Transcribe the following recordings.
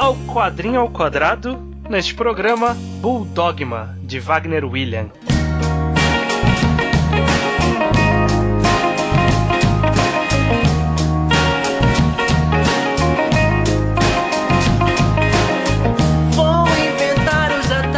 ao Quadrinho ao Quadrado, neste programa Bulldogma, de Wagner William.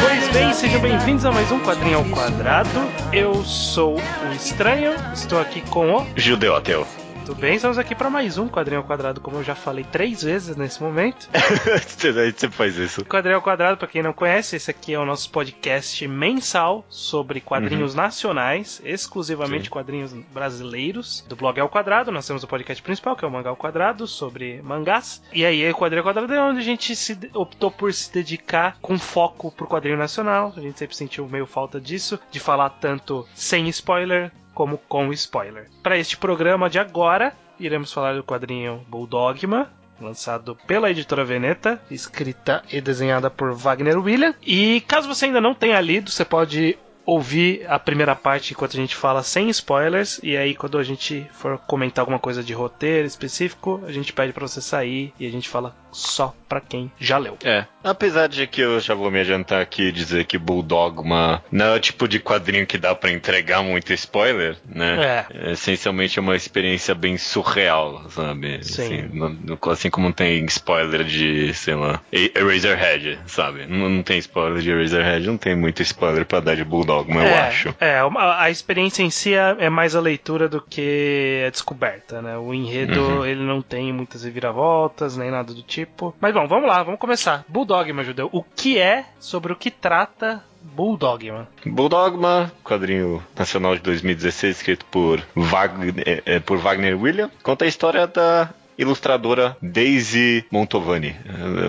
Pois bem, sejam bem-vindos a mais um Quadrinho ao Quadrado. Eu sou o Estranho, estou aqui com o Judeu ateu. Tudo bem? Estamos aqui para mais um Quadrinho ao Quadrado, como eu já falei três vezes nesse momento. Você faz isso. Quadrinho ao Quadrado, para quem não conhece, esse aqui é o nosso podcast mensal sobre quadrinhos nacionais, exclusivamente Sim. quadrinhos brasileiros, do blog ao Quadrado. Nós temos o podcast principal, que é o Mangá ao Quadrado, sobre mangás. E aí, o Quadrinho ao Quadrado é onde a gente se optou por se dedicar com foco pro quadrinho nacional. A gente sempre sentiu meio falta disso, de falar tanto sem spoiler como com spoiler. Para este programa de agora, iremos falar do quadrinho Bulldogma, lançado pela editora Veneta, escrita e desenhada por Wagner William. E caso você ainda não tenha lido, você pode ouvir a primeira parte enquanto a gente fala sem spoilers e aí quando a gente for comentar alguma coisa de roteiro específico, a gente pede para você sair e a gente fala só pra quem já leu. É. Apesar de que eu já vou me adiantar aqui e dizer que Bulldogma não é o tipo de quadrinho que dá pra entregar muito spoiler, né? É. Essencialmente é uma experiência bem surreal, sabe? Sim. Assim, no- no- assim como tem spoiler de, sei lá, Eraserhead, sabe? Não, não tem spoiler de Eraserhead, não tem muito spoiler pra dar de Bulldogma, eu é, acho. É, uma- a experiência em si é, é mais a leitura do que a descoberta, né? O enredo, Uhum. ele não tem muitas reviravoltas, nem nada do tipo. Mas bom, vamos lá, vamos começar. Bulldogma, Judeu. O que é, sobre o que trata Bulldogma? Bulldogma, quadrinho nacional de 2016, escrito por Wagner, é, é, por Wagner William, conta a história da ilustradora Daisy Montovani.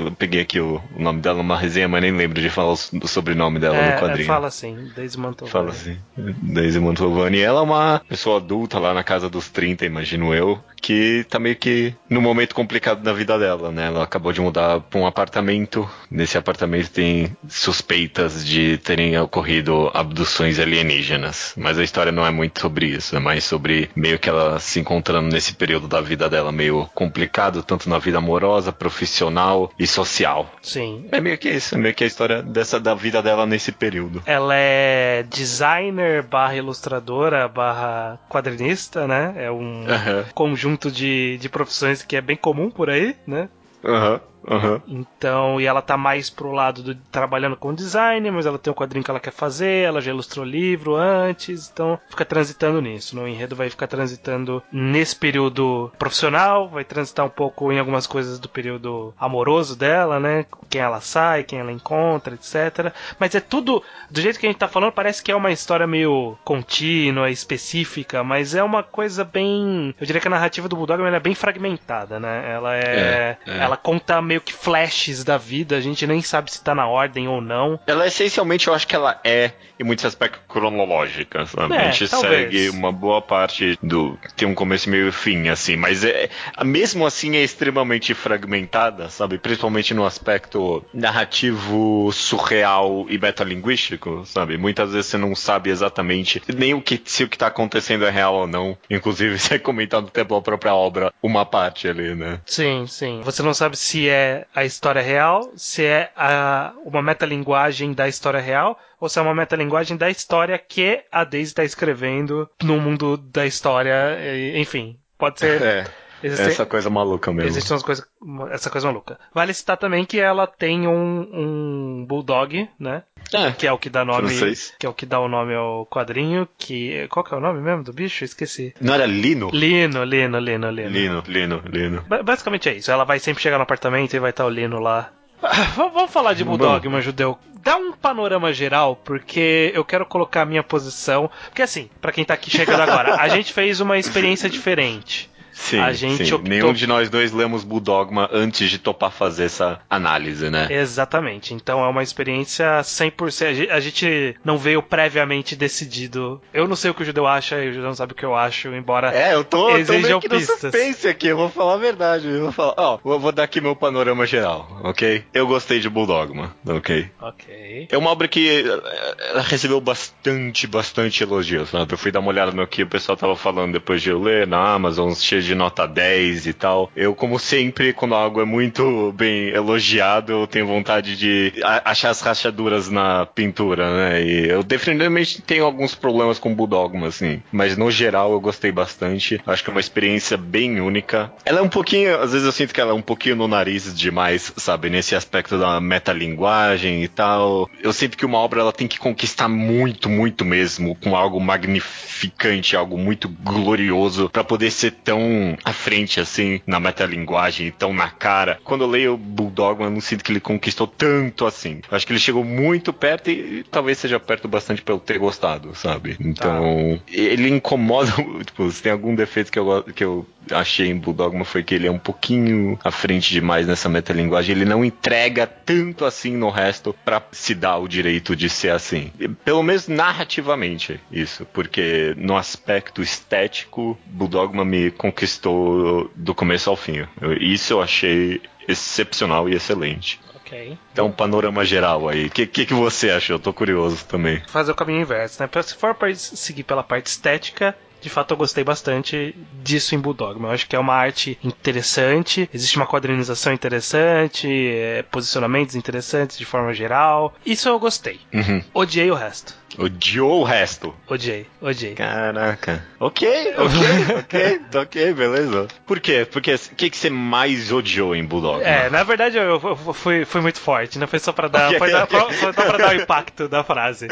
Eu, peguei aqui o, nome dela numa resenha, mas nem lembro de falar o, sobrenome dela é, no quadrinho. fala assim, desde Mantovani. Fala assim. Daisy Montovani. Ela é uma pessoa adulta lá na casa dos 30, imagino eu, que tá meio que no momento complicado da vida dela, né? Ela acabou de mudar pra um apartamento. Nesse apartamento tem suspeitas de terem ocorrido abduções alienígenas. Mas a história não é muito sobre isso, é mais sobre meio que ela se encontrando nesse período da vida dela meio complicado, tanto na vida amorosa, profissional e social. Sim. É meio que isso, é meio que a história dessa da vida dela nesse período. Ela é designer barra ilustradora barra quadrinista, né? É um Aham. conjunto de, de profissões que é bem comum por aí, né? Aham, aham. Então, e ela tá mais pro lado do trabalhando com design, mas ela tem um quadrinho que ela quer fazer, ela já ilustrou livro antes, então fica transitando nisso. No enredo vai ficar transitando nesse período profissional, vai transitar um pouco em algumas coisas do período amoroso dela, né? Quem ela sai, quem ela encontra, etc. Mas é tudo, do jeito que a gente tá falando, parece que é uma história meio contínua, específica, mas é uma coisa bem. Eu diria que a narrativa do Bulldog ela é bem fragmentada, né? Ela é. É, é. Ela conta meio que flashes da vida, a gente nem sabe se tá na ordem ou não. Ela essencialmente eu acho que ela é, em muitos aspectos, cronológica, sabe? É, a gente talvez. segue uma boa parte do. Tem um começo meio fim, assim, mas é, mesmo assim é extremamente fragmentada, sabe? Principalmente no aspecto narrativo surreal e metalinguístico, sabe? Muitas vezes você não sabe exatamente nem o que, se o que tá acontecendo é real ou não. Inclusive, você comentar no tempo da própria obra uma parte ali, né? Sim, sim. Você não sabe se é a história real, se é a, uma metalinguagem da história real, ou se é uma metalinguagem da história que a Daisy está escrevendo no mundo da história. Enfim, pode ser. É. existem- Essa coisa maluca mesmo. Existem umas coisas, essa coisa maluca. Vale citar também que ela tem um, um bulldog, né? É. Que é o que dá nome, Francês. que é o que dá o nome ao quadrinho. Que qual que é o nome mesmo do bicho? Esqueci. Não era Lino? Lino, Lino, Lino, Lino. Lino, Lino, Lino. Ba- Basicamente é isso. Ela vai sempre chegar no apartamento e vai estar o Lino lá. Ah, Vamos falar de Bulldog, meu judeu. Dá um panorama geral, porque eu quero colocar a minha posição. Porque assim, pra quem tá aqui chegando agora, a gente fez uma experiência diferente. Sim, A gente sim. optou- Nenhum de nós dois lemos Bulldogma antes de topar fazer essa análise, né? Exatamente. Então é uma experiência 100%. a gen- A gente não veio previamente decidido. Eu não sei o que o judeu acha e o judeu não sabe o que eu acho, embora. É, eu tô, eu tô meio que no pistas. suspense aqui, eu vou falar a verdade. Eu vou falar, ó, vou, vou dar aqui meu panorama geral, ok? Eu gostei de Bulldogma, ok? Ok. É uma obra que eh, ela recebeu bastante, bastante elogios, sabe? Eu fui dar uma olhada no que o pessoal tava falando depois de eu ler na Amazon, cheio de nota 10 e tal. Eu, como sempre, quando algo é muito bem elogiado, eu tenho vontade de achar as rachaduras na pintura, né? E eu definitivamente tenho alguns problemas com Bulldogma, assim. Mas no geral eu gostei bastante. Acho que é uma experiência bem única. Ela é um pouquinho, às vezes eu sinto que ela é um pouquinho no nariz demais, sabe? Nesse aspecto da metalinguagem e tal. Eu sinto que uma obra ela tem que conquistar muito, muito mesmo, com algo magnificante, algo muito glorioso, para poder ser tão à frente assim na metalinguagem, tão na cara. Quando eu leio Bulldogma, eu não sinto que ele conquistou tanto assim. Eu acho que ele chegou muito perto e, e talvez seja perto bastante pelo ter gostado, sabe? Então, tá. ele incomoda, tipo, se tem algum defeito que eu, que eu achei em Bulldogma foi que ele é um pouquinho à frente demais nessa metalinguagem. Ele não entrega tanto assim no resto para se dar o direito de ser assim. Pelo menos narrativamente, isso. Porque no aspecto estético, Bulldogma me conquistou do começo ao fim. Eu, isso eu achei excepcional e excelente. Ok. Então, um panorama geral aí. O que, que, que, você achou? Eu tô curioso também. Fazer o caminho inverso, né? Se for para seguir pela parte estética, de fato eu gostei bastante disso em Bulldogma. Eu acho que é uma arte interessante, existe uma quadrinização interessante, é, posicionamentos interessantes de forma geral. Isso eu gostei. Uhum. Odiei o resto. Odiou o resto. Odiei, odiei. Caraca. Ok, ok, ok, ok, beleza. Por quê? Porque o que, que você mais odiou em Bulldog? É, na verdade eu, eu fui, fui muito forte, não foi só pra dar. Okay, foi, okay. Dar, foi só pra dar o impacto da frase.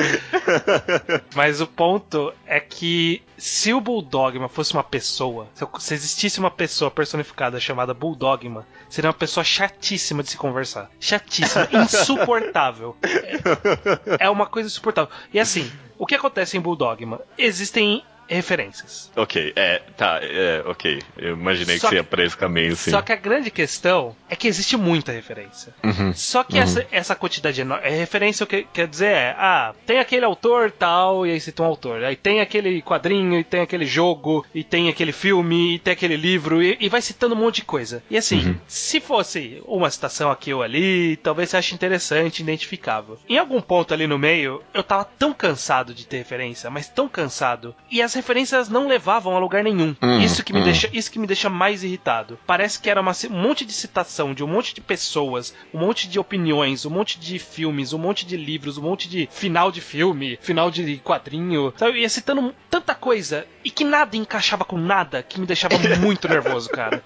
Mas o ponto é que se o Bulldogma fosse uma pessoa, se existisse uma pessoa personificada chamada Bulldogma, seria uma pessoa chatíssima de se conversar. Chatíssima, insuportável. É, é uma coisa insuportável. E assim, o que acontece em Bulldogma? Existem referências. Ok, é, tá, é, ok. Eu imaginei só que seria pra esse caminho, sim. Só que a grande questão é que existe muita referência. Uhum, só que uhum. essa, essa quantidade enorme. É referência, o que quer dizer é, ah, tem aquele autor tal, e aí cita um autor. Aí tem aquele quadrinho, e tem aquele jogo, e tem aquele filme, e tem aquele livro, e, e vai citando um monte de coisa. E assim, uhum. se fosse uma citação aqui ou ali, talvez você ache interessante, identificável. Em algum ponto ali no meio, eu tava tão cansado de ter referência, mas tão cansado. E as referências não levavam a lugar nenhum. Hum, isso, que me hum. deixa, isso que me deixa mais irritado. Parece que era uma, um monte de citação de um monte de pessoas, um monte de opiniões, um monte de filmes, um monte de livros, um monte de final de filme, final de quadrinho. Sabe? Ia citando tanta coisa e que nada encaixava com nada que me deixava muito nervoso, cara.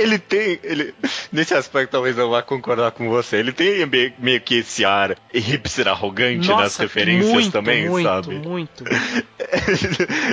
Ele tem. Ele, nesse aspecto, talvez eu vá concordar com você. Ele tem meio, meio que esse ar hipster arrogante Nossa, nas referências muito, também, muito, sabe? Muito, muito.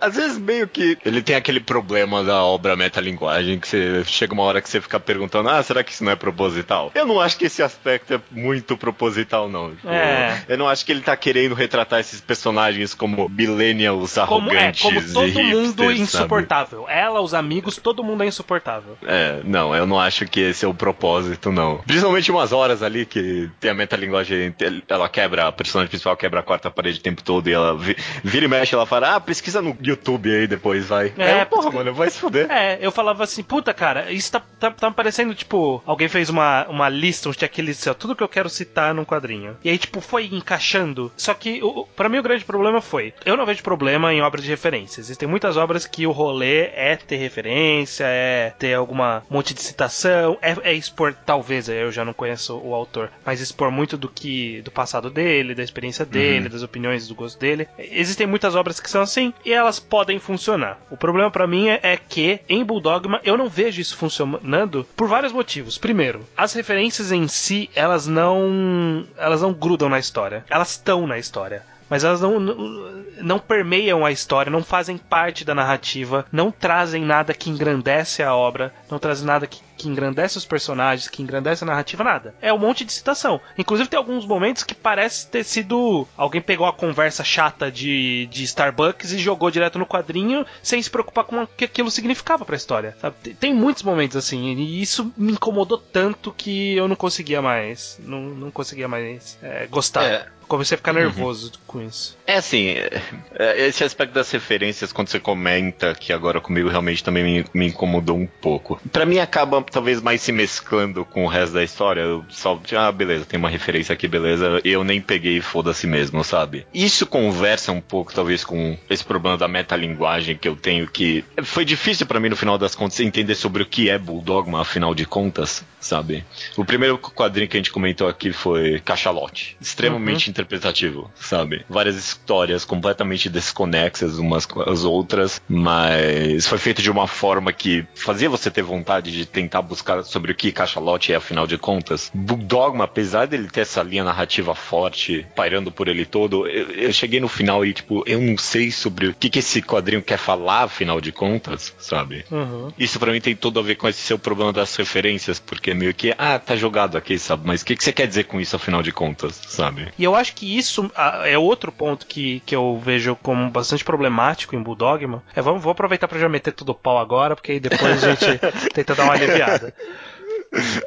Às vezes meio que ele tem aquele problema da obra metalinguagem que você chega uma hora que você fica perguntando, ah, será que isso não é proposital? Eu não acho que esse aspecto é muito proposital, não. Tipo, é. Eu não acho que ele tá querendo retratar esses personagens como millennials arrogantes. Como, é, como todo hipsters, mundo insuportável. Sabe? Ela, os amigos, todo mundo é insuportável. É, não, eu não acho que esse é o propósito, não. Principalmente umas horas ali que tem a metalinguagem, ela quebra, a personagem principal quebra a quarta parede o tempo todo e ela vira e mexe, ela fala, ah, pesquisa no YouTube aí depois, vai. É, porra, mano, vai se fuder. É, eu falava assim, puta, cara, isso tá, tá, tá parecendo, tipo, alguém fez uma, uma lista, um checklist, ó, tudo que eu quero citar num quadrinho. E aí, tipo, foi encaixando. Só que, o, pra mim, o grande problema foi, eu não vejo problema em obras de referência. Existem muitas obras que o rolê é ter referência, é ter alguma monte de citação, é, é expor, talvez, eu já não conheço o autor, mas expor muito do que, do passado dele, da experiência dele, uhum. das opiniões, do gosto dele. Existem muitas obras que são assim, e elas podem funcionar. O problema para mim é, é, que em Bulldogma eu não vejo isso funcionando por vários motivos. Primeiro, as referências em si, elas não elas não grudam na história. Elas estão na história mas elas não, não, permeiam a história, não fazem parte da narrativa, não trazem nada que engrandece a obra, não trazem nada que que engrandece os personagens, que engrandece a narrativa, nada. É um monte de citação. Inclusive tem alguns momentos que parece ter sido. Alguém pegou a conversa chata de, de Starbucks e jogou direto no quadrinho sem se preocupar com o que aquilo significava pra história. Sabe? Tem muitos momentos assim, e isso me incomodou tanto que eu não conseguia mais. Não, não conseguia mais é, gostar. É, Comecei a ficar nervoso uhum. com isso. É assim, é, é, esse aspecto das referências, quando você comenta que agora comigo realmente também me, me incomodou um pouco. Para mim acaba talvez mais se mesclando com o resto da história. Eu só, ah, beleza, tem uma referência aqui, beleza. Eu nem peguei foda-se mesmo, sabe? Isso conversa um pouco, talvez, com esse problema da metalinguagem que eu tenho, que foi difícil para mim, no final das contas, entender sobre o que é Bulldogma, afinal de contas, sabe? O primeiro quadrinho que a gente comentou aqui foi Cachalote. Extremamente uhum. Interpretativo, sabe? Várias histórias completamente desconexas umas com as outras, mas foi feito de uma forma que fazia você ter vontade de tentar buscar sobre o que Cachalote é, afinal de contas. Bulldogma, apesar dele ter essa linha narrativa forte, pairando por ele todo, eu, eu cheguei no final e, tipo, eu não sei sobre o que, que esse quadrinho quer falar, afinal de contas, sabe? Uhum. Isso para mim tem tudo a ver com esse seu problema das referências, porque meio que, ah, tá jogado aqui, sabe? Mas o que, que você quer dizer com isso, afinal de contas, sabe? E eu acho que isso é outro ponto que, que eu vejo como bastante problemático em Bulldogma. É, vamos, vou aproveitar para já meter tudo o pau agora, porque aí depois a gente tenta dar uma aliviada.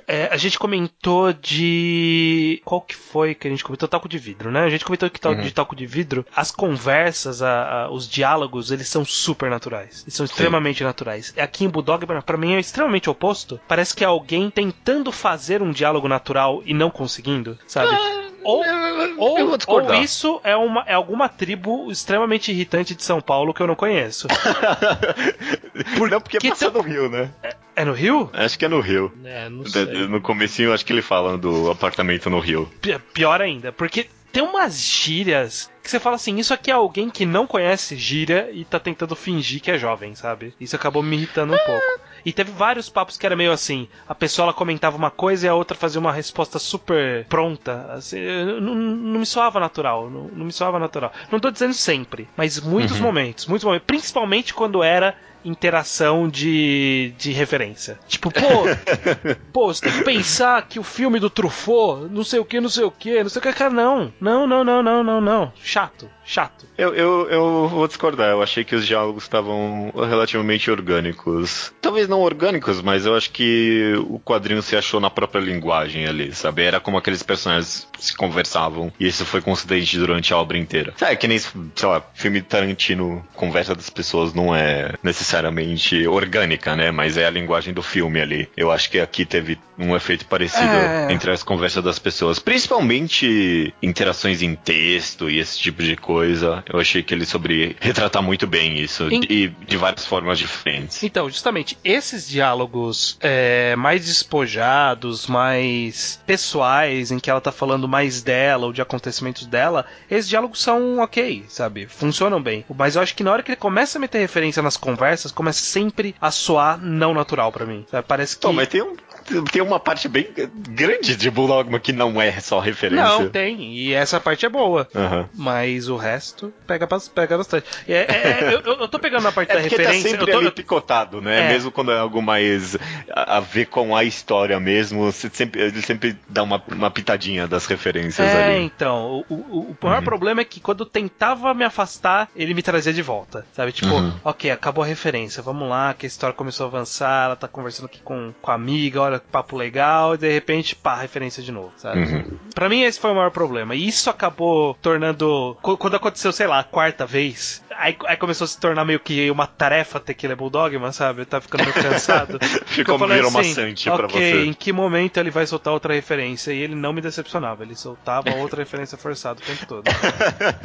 É, a gente comentou de. Qual que foi que a gente comentou? Talco de vidro, né? A gente comentou que tal uhum. de talco de vidro, as conversas, a, a, os diálogos, eles são super naturais. Eles são Sim. extremamente naturais. Aqui em Bulldog, para mim, é extremamente oposto. Parece que é alguém tentando fazer um diálogo natural e não conseguindo, sabe? Ah ou, ou, ou, isso é, uma, é alguma tribo extremamente irritante de São Paulo que eu não conheço. Por, não, porque passa no Rio, né? É, é, no Rio? Acho que é no Rio. É, não sei. No comecinho, acho que ele fala do apartamento no Rio. Pior ainda, porque tem umas gírias que você fala assim, isso aqui é alguém que não conhece gíria e tá tentando fingir que é jovem, sabe? Isso acabou me irritando um pouco. E teve vários papos que era meio assim, a pessoa ela comentava uma coisa e a outra fazia uma resposta super pronta. Assim, não, não, me soava natural, não, não, me soava natural. Não tô dizendo sempre, mas muitos uhum. momentos, muitos momentos, principalmente quando era interação de, de referência. Tipo, pô, pô, você tem que pensar que o filme do Truffaut, não sei o que, não sei o que, não sei o que, cara, não. Não, não, não, não, não, não. Chato chato. Eu, eu, eu vou discordar. Eu achei que os diálogos estavam relativamente orgânicos. Talvez não orgânicos, mas eu acho que o quadrinho se achou na própria linguagem ali, sabe? Era como aqueles personagens se conversavam. E isso foi consistente durante a obra inteira. É que nem, sei lá, filme Tarantino, conversa das pessoas não é necessariamente orgânica, né? Mas é a linguagem do filme ali. Eu acho que aqui teve um efeito parecido é... entre as conversas das pessoas. Principalmente interações em texto e esse tipo de coisa. Eu achei que ele sobre retratar muito bem isso e de várias formas diferentes. Então, justamente, esses diálogos é, mais despojados, mais pessoais, em que ela tá falando mais dela ou de acontecimentos dela, esses diálogos são ok, sabe? Funcionam bem. Mas eu acho que na hora que ele começa a meter referência nas conversas, começa sempre a soar não natural para mim. Sabe? Parece que. Pô, mas tem um tem uma parte bem grande de Bulldogma que não é só referência. Não, tem. E essa parte é boa. Uhum. Mas o resto pega, pega bastante. É, é, é eu, eu tô pegando a parte é da tá referência. Tá sempre eu tô... picotado, né? É. Mesmo quando é algo mais a, a, ver com a história mesmo, sempre, ele sempre dá uma, uma pitadinha das referências é, ali. Então. O, o, o maior uhum. problema é que quando eu tentava me afastar, ele me trazia de volta. Sabe? Tipo, uhum. ok, acabou a referência, vamos lá, que a história começou a avançar, ela tá conversando aqui com, com a amiga, olha papo legal, e de repente, pá, referência de novo, sabe? Uhum. Pra mim, esse foi o maior problema. E isso acabou tornando. Quando aconteceu, sei lá, a quarta vez, aí, aí começou a se tornar meio que uma tarefa ter que ler Bulldogma, sabe? Eu tava ficando meio cansado. Ficou virou assim, maçante okay, pra você. em que momento ele vai soltar outra referência? E ele não me decepcionava, ele soltava outra referência forçada o tempo todo.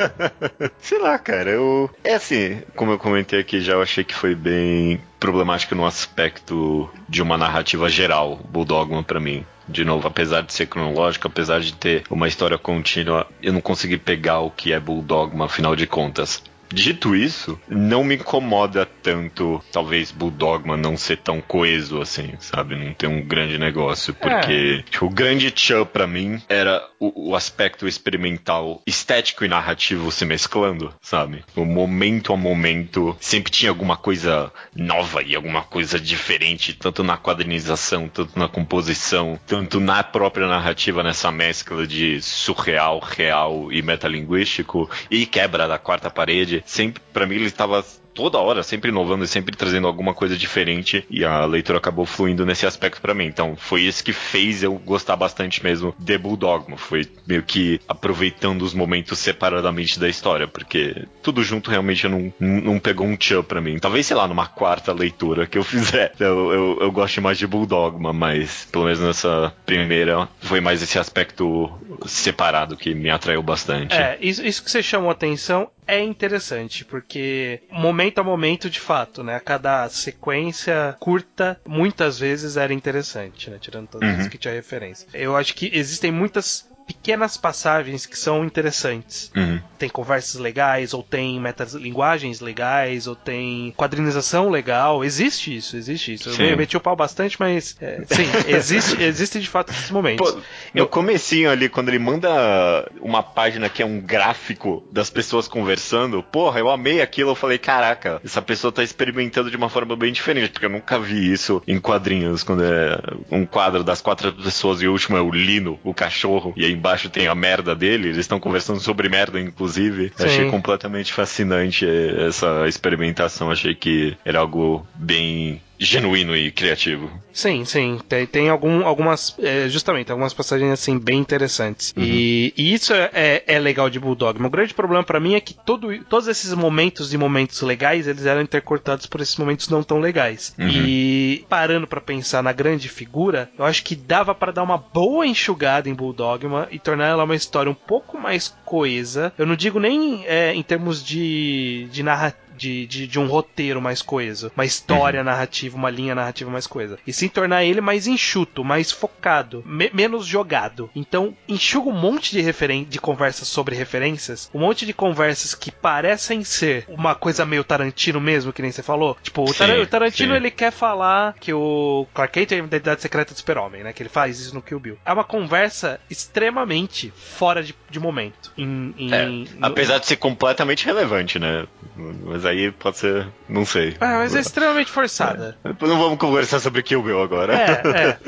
sei lá, cara, eu. É assim, como eu comentei aqui já, eu achei que foi bem problemático no aspecto de uma narrativa geral, Bulldogman para mim. De novo, apesar de ser cronológico, apesar de ter uma história contínua, eu não consegui pegar o que é Bulldogma, afinal de contas. Dito isso, não me incomoda tanto, talvez, Bulldogma não ser tão coeso assim, sabe? Não ter um grande negócio. Porque é. tipo, o grande tchan pra mim era o, o, aspecto experimental, estético e narrativo se mesclando, sabe? O momento a momento sempre tinha alguma coisa nova e alguma coisa diferente, tanto na quadrinização, tanto na composição, tanto na própria narrativa, nessa mescla de surreal, real e metalinguístico e quebra da quarta parede sempre para mim ele estava toda hora, sempre inovando e sempre trazendo alguma coisa diferente. E a leitura acabou fluindo nesse aspecto para mim. Então, foi isso que fez eu gostar bastante mesmo de Bulldogma. Foi meio que aproveitando os momentos separadamente da história, porque tudo junto realmente não, não pegou um tchan pra mim. Talvez, sei lá, numa quarta leitura que eu fizer, eu, eu, eu gosto mais de Bulldogma, mas pelo menos nessa primeira foi mais esse aspecto separado que me atraiu bastante. É, isso, isso que você chamou atenção é interessante, porque momento a momento, de fato, né? A cada sequência curta, muitas vezes era interessante, né? Tirando todas uhum. que tinha referência. Eu acho que existem muitas pequenas passagens que são interessantes. Uhum. Tem conversas legais, ou tem metalinguagens legais, ou tem quadrinização legal. Existe isso, existe isso. Sim. Eu meti o pau bastante, mas é, sim, existe, existe de fato esses momentos. Pô, no eu... comecinho ali, quando ele manda uma página que é um gráfico das pessoas conversando, porra, eu amei aquilo, eu falei, caraca, essa pessoa tá experimentando de uma forma bem diferente, porque eu nunca vi isso em quadrinhos, quando é um quadro das quatro pessoas e o último é o Lino, o cachorro, e aí embaixo tem a merda dele, eles estão conversando sobre merda, inclusive. Sim. Achei completamente fascinante essa experimentação, achei que era algo bem genuíno e criativo. Sim, sim. Tem, tem algum, algumas. É, justamente, algumas passagens assim bem interessantes. Uhum. E, e, isso é, é, é, legal de Bulldog. O grande problema para mim é que todo, todos esses momentos e momentos legais eles eram intercortados por esses momentos não tão legais. Uhum. E parando para pensar na grande figura, eu acho que dava para dar uma boa enxugada em Bulldogma e tornar ela uma história um pouco mais coesa. Eu não digo nem é, em termos de, de narrativa de, de, de um roteiro mais coeso, uma história uhum. narrativa, uma linha narrativa mais coesa. E sim tornar ele mais enxuto, mais focado, me menos jogado. Então, enxuga um monte de referen de conversas sobre referências, um monte de conversas que parecem ser uma coisa meio Tarantino mesmo, que nem você falou. Tipo, o, Tar sim, o Tarantino sim. ele quer falar que o Clark Kent é a identidade secreta do Super-Homem, né? Que ele faz isso no Kill Bill. É uma conversa extremamente fora de, de momento. Em, em, é, no... Apesar de ser completamente relevante, né? Mas aí pode ser. Não sei. Ah, mas é extremamente forçada. É. Não vamos conversar sobre Kill Bill agora. É, é.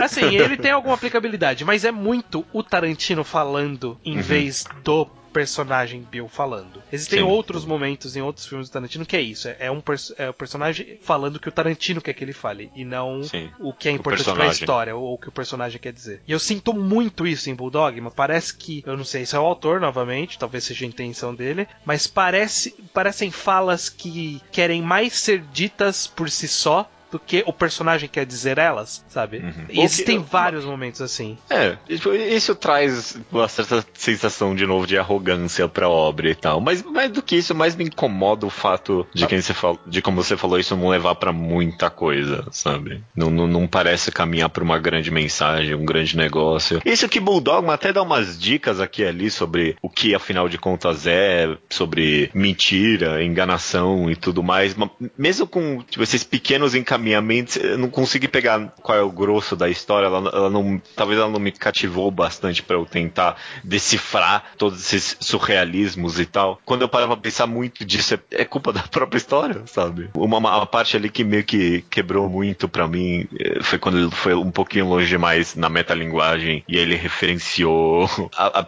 Assim, ele tem alguma aplicabilidade, mas é muito o Tarantino falando em uhum. vez do personagem Bill falando. Existem Sim. outros momentos em outros filmes do Tarantino que é isso. É, um pers é o personagem falando que o Tarantino quer que ele fale. E não Sim. o que é importante pra história, ou o que o personagem quer dizer. E eu sinto muito isso em Bulldog, mas parece que. Eu não sei se é o autor, novamente, talvez seja a intenção dele. Mas parece, parecem falas que querem mais ser ditas por si só do que o personagem quer dizer elas, sabe? Uhum. E existem vários momentos assim. É, isso traz uma certa sensação de novo de arrogância pra obra e tal. Mas mais do que isso, mais me incomoda o fato de ah. quem você fala, de como você falou isso não levar para muita coisa, sabe? Não, não, não parece caminhar pra uma grande mensagem, um grande negócio. Isso que Bulldogma até dá umas dicas aqui e ali sobre o que afinal de contas é, sobre mentira, enganação e tudo mais. Mesmo com tipo, esses pequenos encaminhamentos encaminhamentos, eu não consegui pegar qual é o grosso da história. Ela, ela não, talvez ela não me cativou bastante para eu tentar decifrar todos esses surrealismos e tal. Quando eu parava pra pensar muito disso, é, culpa da própria história, sabe? Uma, uma parte ali que meio que quebrou muito para mim eh, foi quando ele foi um pouquinho longe demais na metalinguagem e ele referenciou a, a.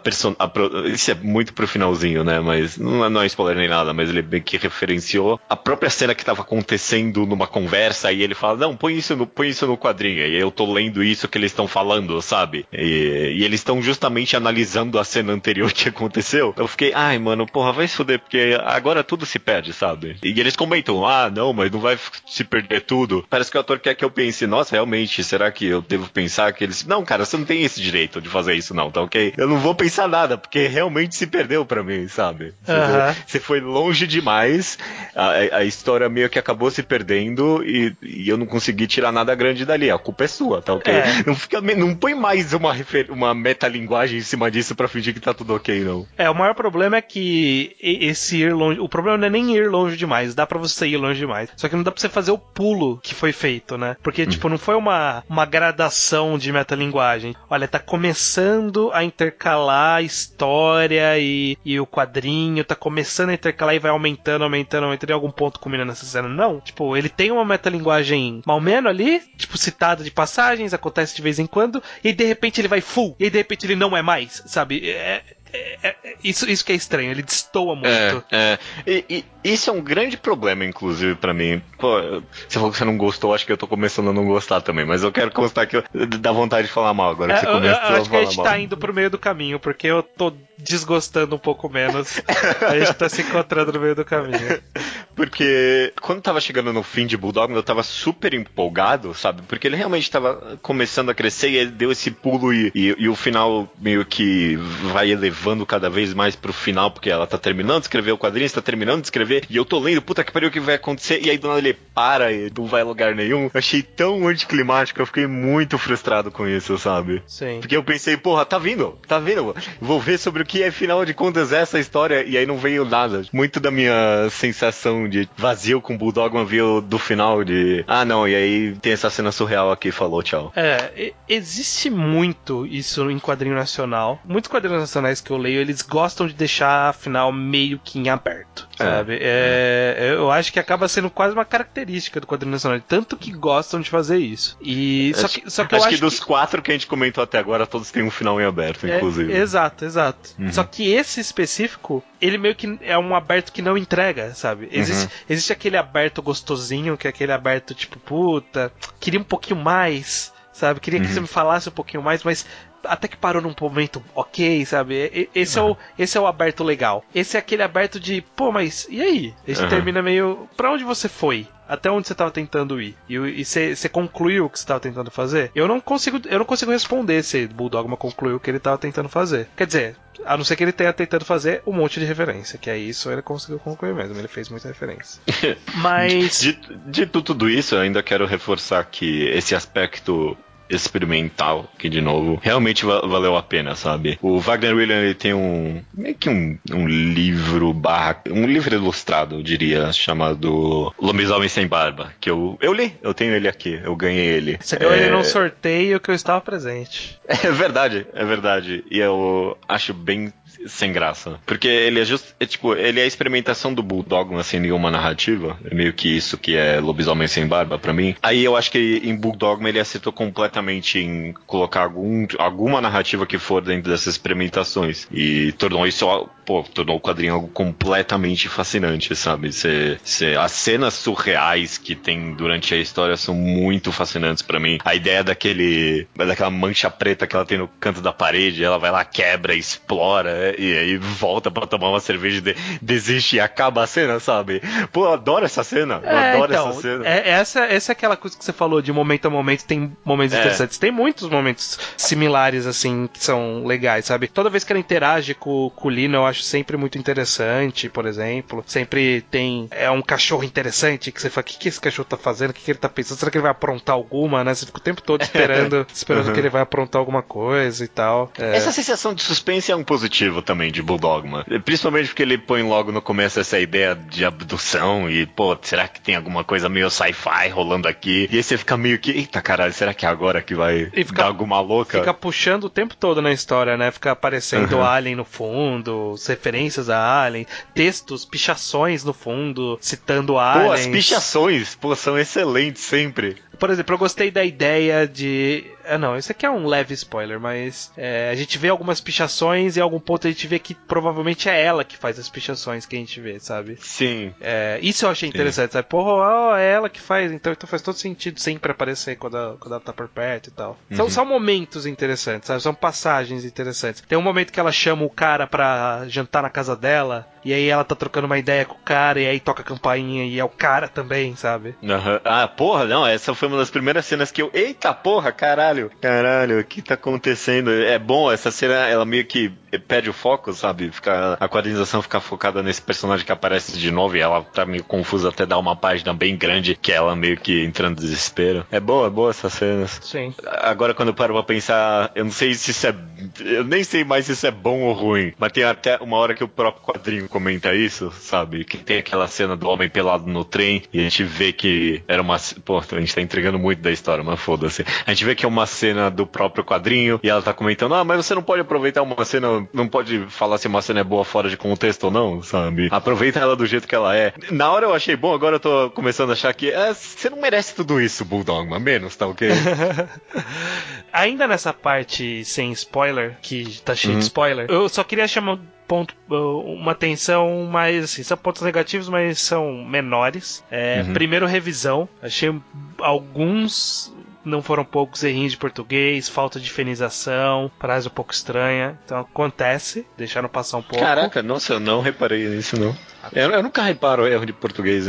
Isso é muito pro finalzinho, né? Mas não é, não é spoiler nem nada, mas ele meio que referenciou a própria cena que tava acontecendo numa conversa e ele fala, não, põe isso no, põe isso no quadrinho. E eu tô lendo isso que eles estão falando, sabe? E, e eles estão justamente analisando a cena anterior que aconteceu. Eu fiquei, ai, mano, porra, vai se fuder, porque agora tudo se perde, sabe? E eles comentam, ah, não, mas não vai se perder tudo. Parece que o ator quer que eu pense, nossa, realmente, será que eu devo pensar que eles. Não, cara, você não tem esse direito de fazer isso, não, tá ok? Eu não vou pensar nada, porque realmente se perdeu para mim, sabe? Você, uhum. você, foi longe demais, a, a história meio que acabou se perdendo e, e eu não consegui tirar nada grande dali. A culpa é sua, tá ok? É. Não, fica, não põe mais uma, refer, uma metalinguagem em cima disso pra fingir que tá tudo ok, não. É, o maior problema é que esse ir longe. O problema não é nem ir longe demais, dá pra você ir longe demais. Só que não dá pra você fazer o pulo que foi feito, né? Porque, hum. tipo, não foi uma, uma gradação de metalinguagem. Olha, tá começando a intercalar a história e, e o quadrinho, tá começando a intercalar e vai aumentando, aumentando, aumentando. Em algum ponto combina nessa cena. Não. Tipo, ele tem uma metalinguagem personagem malmeno ali, tipo, citado de passagens, acontece de vez em quando, e de repente ele vai full, e de repente ele não é mais, sabe? É, é, é, isso, isso que é estranho, ele destoa muito. É, é. E, e, isso é um grande problema, inclusive, para mim. Pô, você falou que você não gostou, acho que eu tô começando a não gostar também, mas eu quero constar que eu, dá vontade de falar mal agora que é, você começou eu, eu acho que a gente mal. tá indo pro meio do caminho, porque eu tô desgostando um pouco menos. a gente tá se encontrando no meio do caminho. Porque quando tava chegando no fim de Bulldog, eu tava super empolgado, sabe? Porque ele realmente tava começando a crescer e ele deu esse pulo e, e, e, o final meio que vai elevando cada vez mais pro final, porque ela tá terminando de escrever o quadrinho, está terminando de escrever, e eu tô lendo, puta que pariu, o que vai acontecer? E aí do nada ele para e não vai a lugar nenhum. Eu achei tão anticlimático, eu fiquei muito frustrado com isso, sabe? Sim. Porque eu pensei, porra, tá vindo, tá vindo, vou ver sobre o que é, final de contas, essa história, e aí não veio nada. Muito da minha sensação de vazio com Bulldogman veio do final de. Ah, não, e aí tem essa cena surreal aqui, falou, tchau. É, existe muito isso em quadrinho nacional. Muitos quadrinhos nacionais que eu leio, eles gostam de deixar a final meio que em aberto, sabe? É, é. Eu acho que acaba sendo quase uma característica do quadrinho nacional, tanto que gostam de fazer isso. E só que, só que acho eu que acho dos que... quatro que a gente comentou até agora, todos têm um final em aberto, é, inclusive. exato, exato. Uhum. Só que esse específico, ele meio que é um aberto que não entrega, sabe? Existe, uhum. existe aquele aberto gostosinho, que é aquele aberto tipo, puta, queria um pouquinho mais, sabe? Queria que uhum. você me falasse um pouquinho mais, mas até que parou num momento ok, sabe? Esse, é o, esse é o aberto legal. Esse é aquele aberto de, pô, mas e aí? Esse uhum. termina meio. Pra onde você foi? Até onde você estava tentando ir? E você concluiu o que você estava tentando fazer? Eu não consigo, eu não consigo responder se Bulldogma concluiu o que ele estava tentando fazer. Quer dizer, a não ser que ele tenha tentado fazer um monte de referência, que é isso ele conseguiu concluir mesmo, ele fez muita referência. Mas. Dito, dito tudo isso, eu ainda quero reforçar que esse aspecto experimental, que de novo, realmente valeu a pena, sabe? O Wagner William ele tem um meio que um, um livro barra, um livro ilustrado, eu diria, chamado Lobisomem Sem Barba, que eu, eu li, eu tenho ele aqui, eu ganhei ele. Você ganhou é... ele num sorteio que eu estava presente. É verdade, é verdade. E eu acho bem sem graça. Porque ele é just, é, tipo, ele é a experimentação do Bulldogma sem nenhuma narrativa. É meio que isso que é Lobisomem Sem Barba para mim. Aí eu acho que em Bulldogma ele acertou completamente em colocar algum, alguma narrativa que for dentro dessas experimentações. E tornou isso, pô, tornou o quadrinho algo completamente fascinante, sabe? Cê, cê, as cenas surreais que tem durante a história são muito fascinantes para mim. A ideia daquele, daquela mancha preta que ela tem no canto da parede, ela vai lá, quebra, explora, é, e aí volta pra tomar uma cerveja, de, desiste e acaba a cena, sabe? Pô, eu adoro essa cena. Eu é, adoro então, essa cena. É, essa, essa é aquela coisa que você falou de momento a momento, tem momentos é. interessantes. Tem muitos momentos similares, assim, que são legais, sabe? Toda vez que ela interage com, com o Lino, eu acho sempre muito interessante, por exemplo. Sempre tem. É um cachorro interessante que você fala: o que, que esse cachorro tá fazendo? O que, que ele tá pensando? Será que ele vai aprontar alguma, né? Você fica o tempo todo esperando, esperando uhum. que ele vai aprontar alguma coisa e tal. É. Essa sensação de suspense é um positivo também de Bulldogma. Principalmente porque ele põe logo no começo essa ideia de abdução e, pô, será que tem alguma coisa meio sci-fi rolando aqui? E aí você fica meio que, eita caralho, será que é agora que vai fica, dar alguma louca? Fica puxando o tempo todo na história, né? Fica aparecendo uhum. Alien no fundo, referências a Alien, textos, pichações no fundo, citando Alien. Pô, as pichações, pô, são excelentes sempre. Por exemplo, eu gostei da ideia de é, não, isso aqui é um leve spoiler, mas é, a gente vê algumas pichações e em algum ponto a gente vê que provavelmente é ela que faz as pichações que a gente vê, sabe? Sim. É, isso eu achei interessante, Sim. sabe? Porra, ó, é ela que faz, então, então faz todo sentido sempre aparecer quando ela, quando ela tá por perto e tal. Uhum. São, são momentos interessantes, sabe? São passagens interessantes. Tem um momento que ela chama o cara pra jantar na casa dela, e aí ela tá trocando uma ideia com o cara, e aí toca a campainha e é o cara também, sabe? Uhum. Ah, porra, não, essa foi uma das primeiras cenas que eu. Eita porra, caralho! caralho, o que tá acontecendo? É bom, essa cena, ela meio que perde o foco, sabe? Fica, a quadrinização fica focada nesse personagem que aparece de novo e ela tá meio confusa até dar uma página bem grande que ela meio que entrando em desespero. É boa, é boa essas cenas. Sim. Agora quando eu paro pra pensar, eu não sei se isso é. Eu nem sei mais se isso é bom ou ruim, mas tem até uma hora que o próprio quadrinho comenta isso, sabe? Que tem aquela cena do homem pelado no trem e a gente vê que era uma. Pô, a gente tá entregando muito da história, mas foda-se. A gente vê que é uma cena do próprio quadrinho e ela tá comentando: ah, mas você não pode aproveitar uma cena, não pode falar se uma cena é boa fora de contexto ou não, sabe? Aproveita ela do jeito que ela é. Na hora eu achei bom, agora eu tô começando a achar que é, você não merece tudo isso, Bulldogma, menos, tá ok? ainda nessa parte sem spoiler, que tá cheio Uhum. de spoiler, eu só queria chamar ponto, uh, uma atenção mais assim, são pontos negativos, mas são menores. É, Uhum. Primeiro, revisão. Achei alguns. Não foram poucos errinhos de português, falta de finização, frase um pouco estranha. Então acontece, deixaram passar um pouco. Caraca, nossa, eu não reparei nisso, não. Eu, eu nunca reparo erro de português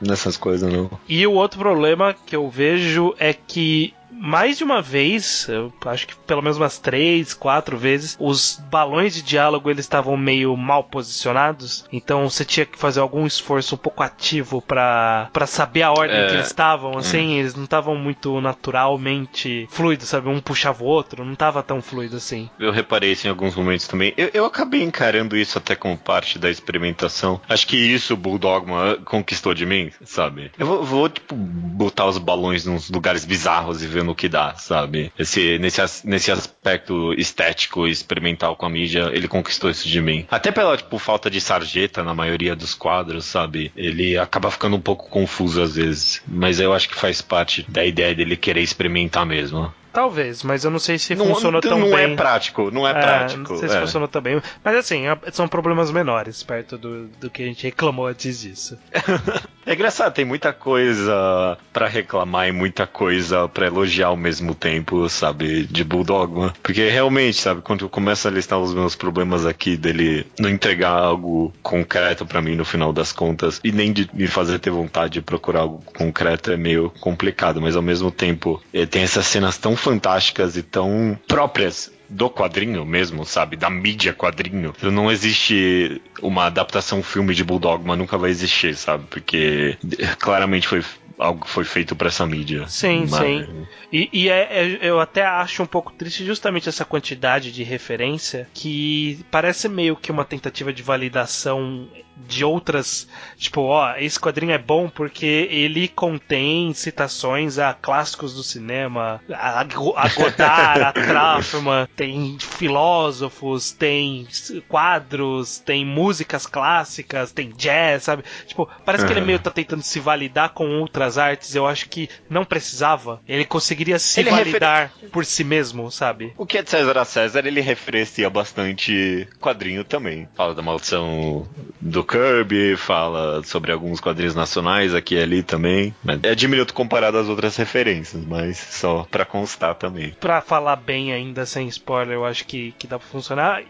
nessas coisas, não. E o outro problema que eu vejo é que mais de uma vez, eu acho que pelo menos umas três, quatro vezes, os balões de diálogo eles estavam meio mal posicionados, então você tinha que fazer algum esforço um pouco ativo pra saber a ordem É. que eles estavam, assim, eles não estavam muito naturalmente fluidos, sabe? Um puxava o outro, não tava tão fluido assim. Eu reparei isso em alguns momentos também. Eu, eu acabei encarando isso até como parte da experimentação. Acho que isso o Bulldogma conquistou de mim, sabe? Eu vou, vou, tipo, botar os balões nos lugares bizarros e ver no que dá, sabe? Esse, nesse, nesse aspecto estético e experimental com a mídia, ele conquistou isso de mim. Até pela, tipo, falta de sarjeta na maioria dos quadros, sabe? Ele acaba ficando um pouco confuso às vezes. Mas eu acho que faz parte da ideia dele querer experimentar mesmo. Talvez, mas eu não sei se não funcionou tão não bem. é prático, não é, prático. Não sei se é. funcionou tão bem. Mas assim, é- são problemas menores perto do, do que a gente reclamou antes disso. É engraçado, tem muita coisa pra reclamar e muita coisa pra elogiar ao mesmo tempo, sabe, de Bulldogma. Porque realmente, sabe, quando eu começo a listar os meus problemas aqui dele não entregar algo concreto pra mim no final das contas e nem de me fazer ter vontade de procurar algo concreto é meio complicado, mas ao mesmo tempo eh, tem essas cenas tão fantásticas e tão próprias do quadrinho mesmo, sabe? Da mídia quadrinho. Não existe uma adaptação filme de Bulldogma, nunca vai existir, sabe? Porque claramente foi algo que foi feito pra essa mídia. Sim, Mas- sim. E, e é- é- eu até acho um pouco triste justamente essa quantidade de referência que parece meio que uma tentativa de validação de outras. Tipo, ó, esse quadrinho é bom porque ele contém citações a clássicos do cinema, a, a Godard, a Trafman, tem filósofos, tem quadros, tem músicas clássicas, tem jazz, sabe? Tipo, parece que ele meio tá tentando se validar com outras artes. Eu acho que não precisava. Ele conseguiria se Ele validar por si mesmo, sabe? O que é de César a César, ele referencia bastante quadrinho também. Fala da maldição do Kirby, fala sobre alguns quadrinhos nacionais aqui e ali também. Mas É diminuto comparado às outras referências, mas só pra constar também. Pra falar bem ainda sem spoiler, eu acho que, que dá pra funcionar.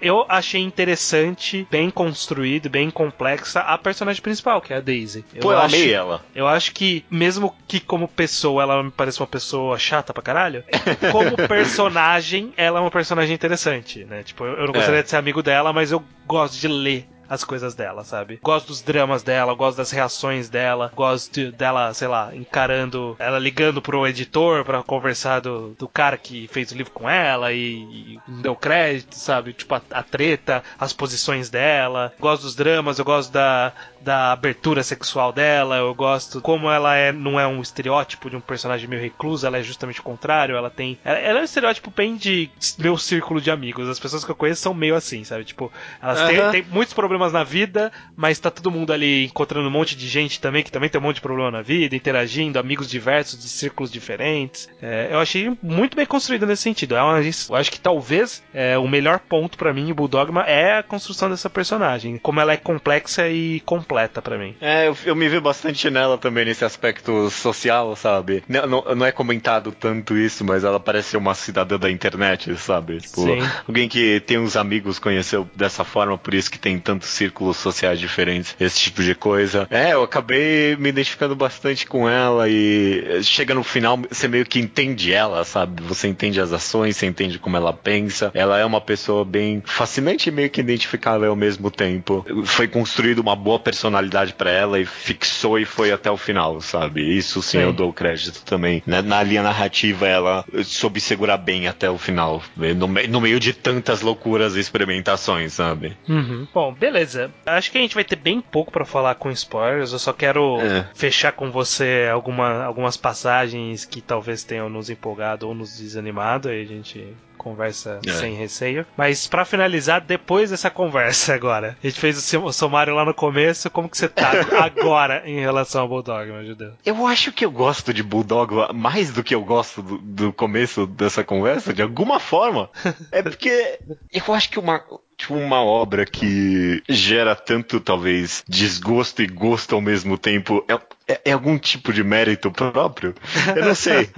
Eu achei interessante, bem construído, bem complexa a personagem principal, que é a Daisy. Eu Pô, eu acho, amei ela. Eu acho que, mesmo que como pessoa ela me pareça uma pessoa chata pra caralho, como personagem, ela é uma personagem interessante, né? Tipo, eu eu não gostaria É. de ser amigo dela, mas eu gosto de ler as coisas dela, sabe? Gosto dos dramas dela, gosto das reações dela, gosto de- dela, sei lá, encarando, ela ligando pro editor pra conversar do, do cara que fez o livro com ela e, e deu crédito, sabe? Tipo, a, a treta, as posições dela. Gosto dos dramas, eu gosto da, da abertura sexual dela, eu gosto como ela é, não é um estereótipo de um personagem meio recluso, ela é justamente o contrário, ela tem. Ela, ela é um estereótipo bem de meu círculo de amigos. As pessoas que eu conheço são meio assim, sabe? Tipo, elas têm, têm muitos problemas na vida, mas tá todo mundo ali encontrando um monte de gente também que também tem um monte de problema na vida, interagindo, amigos diversos de círculos diferentes. É, eu achei muito bem construído nesse sentido. É uma, eu acho que talvez é, o melhor ponto pra mim, o Bulldogma, é a construção dessa personagem. Como ela é complexa e completa pra mim. É, eu, eu me vi bastante nela também nesse aspecto social, sabe? Não, não, não é comentado tanto isso, mas ela parece ser uma cidadã da internet, sabe? Tipo, Sim. alguém que tem uns amigos, conheceu dessa forma, por isso que tem tantos círculos sociais diferentes, esse tipo de coisa. É, eu acabei me identificando bastante com ela e chega no final, você meio que entende ela, sabe? Você entende as ações, você entende como ela pensa. Ela é uma pessoa bem fascinante e meio que identificável ao mesmo tempo. Foi construída uma boa personalidade pra ela e fixou e foi até o final, sabe? Isso sim, Sim. eu dou crédito também. Na, na linha narrativa, ela soube segurar bem até o final. No, no meio de tantas loucuras e experimentações, sabe? Uhum. Bom, beleza. Beleza. Acho que a gente vai ter bem pouco para falar com spoilers. Eu só quero é. fechar com você alguma, algumas passagens que talvez tenham nos empolgado ou nos desanimado. Aí a gente conversa é. sem receio. Mas para finalizar, depois dessa conversa agora, a gente fez o somário lá no começo, como que você tá agora em relação ao Bulldog, meu judeu? Eu acho que eu gosto de Bulldog mais do que eu gosto do, do começo dessa conversa, de alguma forma. É porque eu acho que uma, uma obra que gera tanto, talvez, desgosto e gosto ao mesmo tempo, é, é, é algum tipo de mérito próprio? Eu não sei.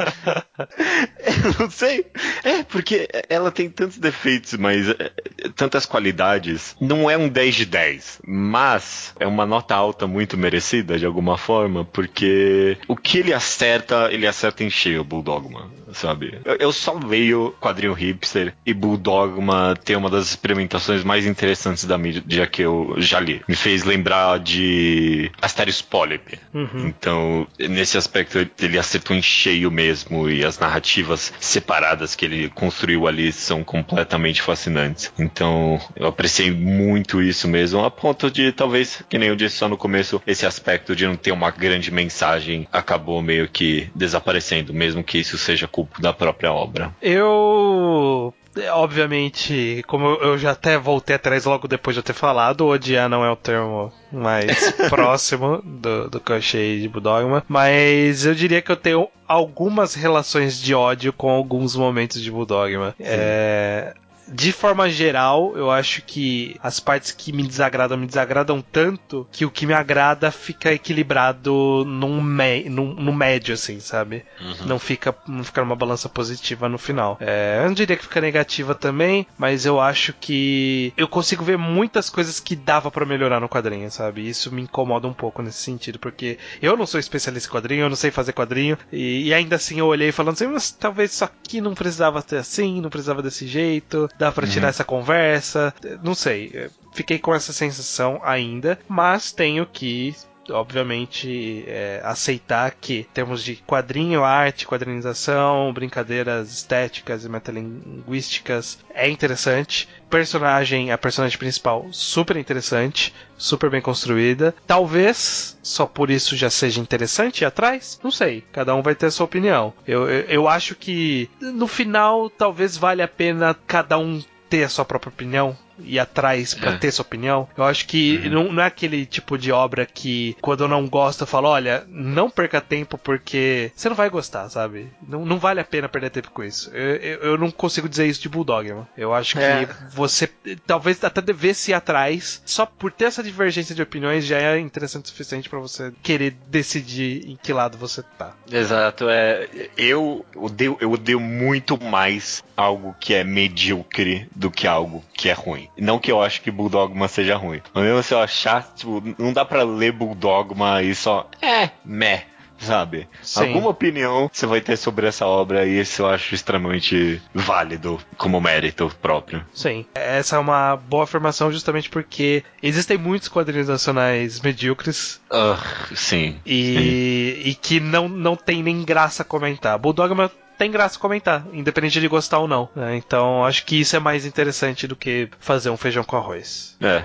eu não sei. É, porque ela tem tantos defeitos, mas é, tantas qualidades. Não é um 10 de 10, mas é uma nota alta muito merecida, de alguma forma, porque o que ele acerta, ele acerta em cheio, Bulldogma, sabe? Eu, eu só leio quadrinho hipster e Bulldogma tem uma das experimentações mais interessantes da mídia que eu já li. Me fez lembrar de Asterios Polyp. Uhum. Então, nesse aspecto, ele acertou em cheio mesmo e as narrativas separadas que ele construiu ali são completamente fascinantes. Então, eu apreciei muito isso mesmo, a ponto de talvez, que nem eu disse só no começo, esse aspecto de não ter uma grande mensagem acabou meio que desaparecendo, mesmo que isso seja culpa da própria obra. Eu obviamente, como eu já até voltei atrás logo depois de eu ter falado, odiar não é o termo mais próximo do, do que eu achei de Budogma, mas eu diria que eu tenho algumas relações de ódio com alguns momentos de Budogma. É, de forma geral, eu acho que as partes que me desagradam me desagradam tanto que o que me agrada fica equilibrado num, me, num, num médio, assim, sabe? Uhum. Não fica não fica numa balança positiva no final. É, eu não diria que fica negativa também, mas eu acho que eu consigo ver muitas coisas que dava para melhorar no quadrinho, sabe? Isso me incomoda um pouco nesse sentido, porque eu não sou especialista em quadrinho, eu não sei fazer quadrinho, e, e ainda assim eu olhei falando assim, mas talvez isso aqui não precisava ter assim, não precisava desse jeito dá para tirar uhum. essa conversa. Não sei, fiquei com essa sensação ainda, mas tenho que obviamente é, aceitar que em termos de quadrinho, arte, quadrinização, brincadeiras estéticas e metalinguísticas é interessante. Personagem, a personagem principal, super interessante, super bem construída. Talvez só por isso já seja interessante ir atrás? Não sei. Cada um vai ter a sua opinião. Eu, eu, eu acho que no final talvez valha a pena cada um ter a sua própria opinião ir atrás para é. ter sua opinião. Eu acho que uhum. não, não, é aquele tipo de obra que, quando eu não gosto, eu falo: olha, não perca tempo porque você não vai gostar, sabe? Não, não vale a pena perder tempo com isso. Eu, eu, eu não consigo dizer isso de Bulldog, mano. Eu acho é. que você talvez até devesse ir atrás, só por ter essa divergência de opiniões já é interessante o suficiente para você querer decidir em que lado você tá. Exato, é. Eu odeio, eu odeio muito mais algo que é medíocre do que algo que é ruim. Não que eu acho que Bulldogma seja ruim. Mas mesmo se eu achar, tipo, não dá pra ler Bulldogma e só. É, meh sabe? Sim. Alguma opinião você vai ter sobre essa obra e isso eu acho extremamente válido como mérito próprio. Sim, essa é uma boa afirmação justamente porque existem muitos quadrinhos nacionais medíocres. Uh, sim. E, sim. e que não, não tem nem graça comentar. Bulldogma tem graça comentar, independente de gostar ou não. Né? Então acho que isso é mais interessante do que fazer um feijão com arroz. É,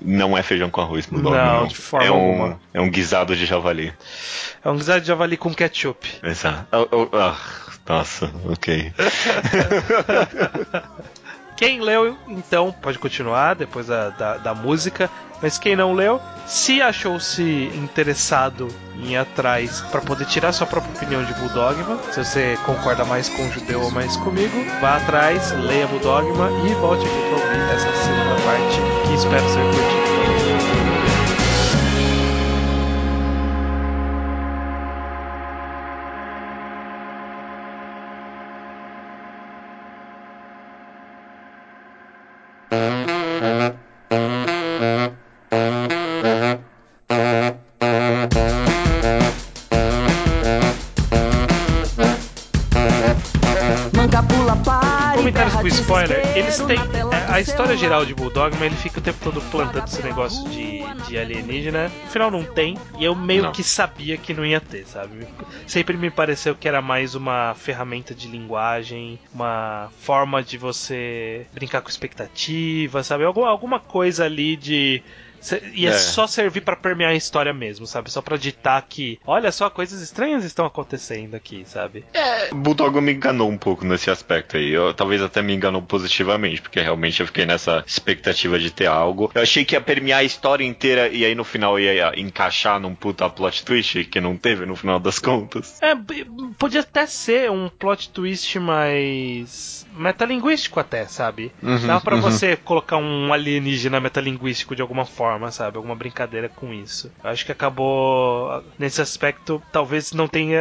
não é feijão com arroz, não, não, de forma é um, alguma. É um guisado de javali. É um guisado de javali com ketchup. Exato. Oh, oh, oh. Nossa, ok. Quem leu, então, pode continuar depois da, da, da música. Mas quem não leu, se achou-se interessado em ir atrás para poder tirar sua própria opinião de Bulldogma, se você concorda mais com o judeu ou mais comigo, vá atrás, leia Bulldogma e volte aqui para ouvir essa segunda parte que espero ser curtida. Eles têm. É, a história geral de Bulldogma, ele fica o tempo todo plantando esse negócio de, de alienígena. No final não tem, e eu meio não. que sabia que não ia ter, sabe? Sempre me pareceu que era mais uma ferramenta de linguagem, uma forma de você brincar com expectativa, sabe? Alguma, alguma coisa ali de Ia é. só servir para permear a história mesmo, sabe? Só pra ditar que, olha só, coisas estranhas estão acontecendo aqui, sabe? É, Bulldog me enganou um pouco nesse aspecto aí. Eu, talvez até me enganou positivamente, porque realmente eu fiquei nessa expectativa de ter algo. Eu achei que ia permear a história inteira e aí no final ia encaixar num puta plot twist que não teve no final das contas. É, podia até ser um plot twist mais metalinguístico até, sabe? Uhum, Dá para uhum. você colocar um alienígena metalinguístico de alguma forma forma, sabe? Alguma brincadeira com isso. Eu acho que acabou nesse aspecto, talvez não tenha.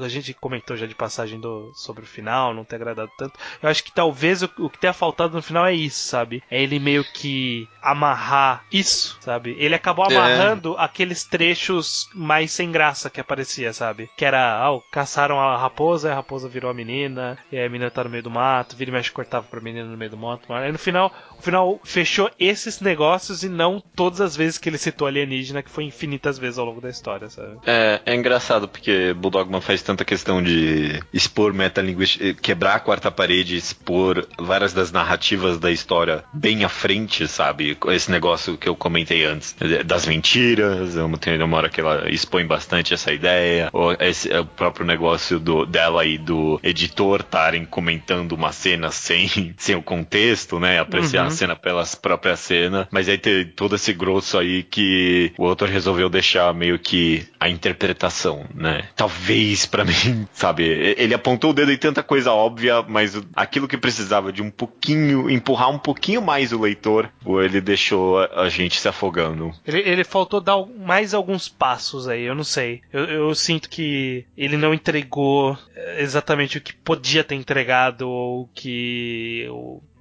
A gente comentou já de passagem do, sobre o final, não ter agradado tanto. Eu acho que talvez o, o que tenha faltado no final é isso, sabe? É ele meio que amarrar isso, sabe? Ele acabou é. amarrando é. aqueles trechos mais sem graça que aparecia, sabe? Que era, ah, caçaram a raposa, a raposa virou a menina, e a menina tá no meio do mato, vira e mexe cortava pra menina no meio do mato. Aí no final, o final fechou esses negócios e não todas as vezes que ele citou alienígena, que foi infinitas vezes ao longo da história, sabe? É, é engraçado porque Bulldogman faz tanta questão de expor metalinguística, quebrar a quarta parede, expor várias das narrativas da história bem à frente, sabe? Esse negócio que eu comentei antes, das mentiras, tem uma hora que ela expõe bastante essa ideia, ou esse, é o próprio negócio do, dela e do editor estarem comentando uma cena sem, sem o contexto, né? Apreciar uhum. a cena pelas próprias cenas, mas aí tem todo esse grosso aí que o autor resolveu deixar meio que a interpretação, né? Talvez para mim, sabe? Ele apontou o dedo em tanta coisa óbvia, mas aquilo que precisava de um pouquinho, empurrar um pouquinho mais o leitor, ele deixou a gente se afogando. Ele, ele faltou dar mais alguns passos aí, eu não sei. Eu, eu sinto que ele não entregou exatamente o que podia ter entregado ou que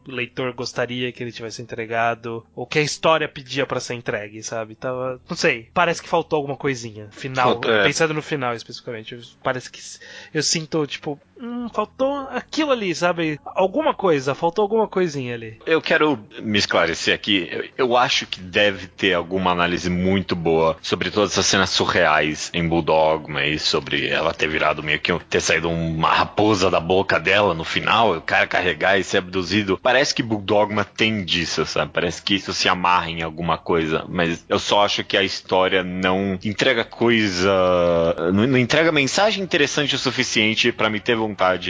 leitor gostaria que ele tivesse entregado, ou que a história pedia para ser entregue, sabe? Tava, não sei, parece que faltou alguma coisinha. Final, é. pensando no final especificamente, parece que eu sinto tipo, hum, faltou aquilo ali, sabe? Alguma coisa, faltou alguma coisinha ali. Eu quero me esclarecer aqui. Eu, eu acho que deve ter alguma análise muito boa sobre todas essas cenas surreais em Bulldog, mas sobre ela ter virado meio que ter saído uma raposa da boca dela no final, o cara carregar e ser abduzido. Parece que Bulldogma tem disso, sabe? Parece que isso se amarra em alguma coisa. Mas eu só acho que a história não entrega coisa. Não, não entrega mensagem interessante o suficiente para me ter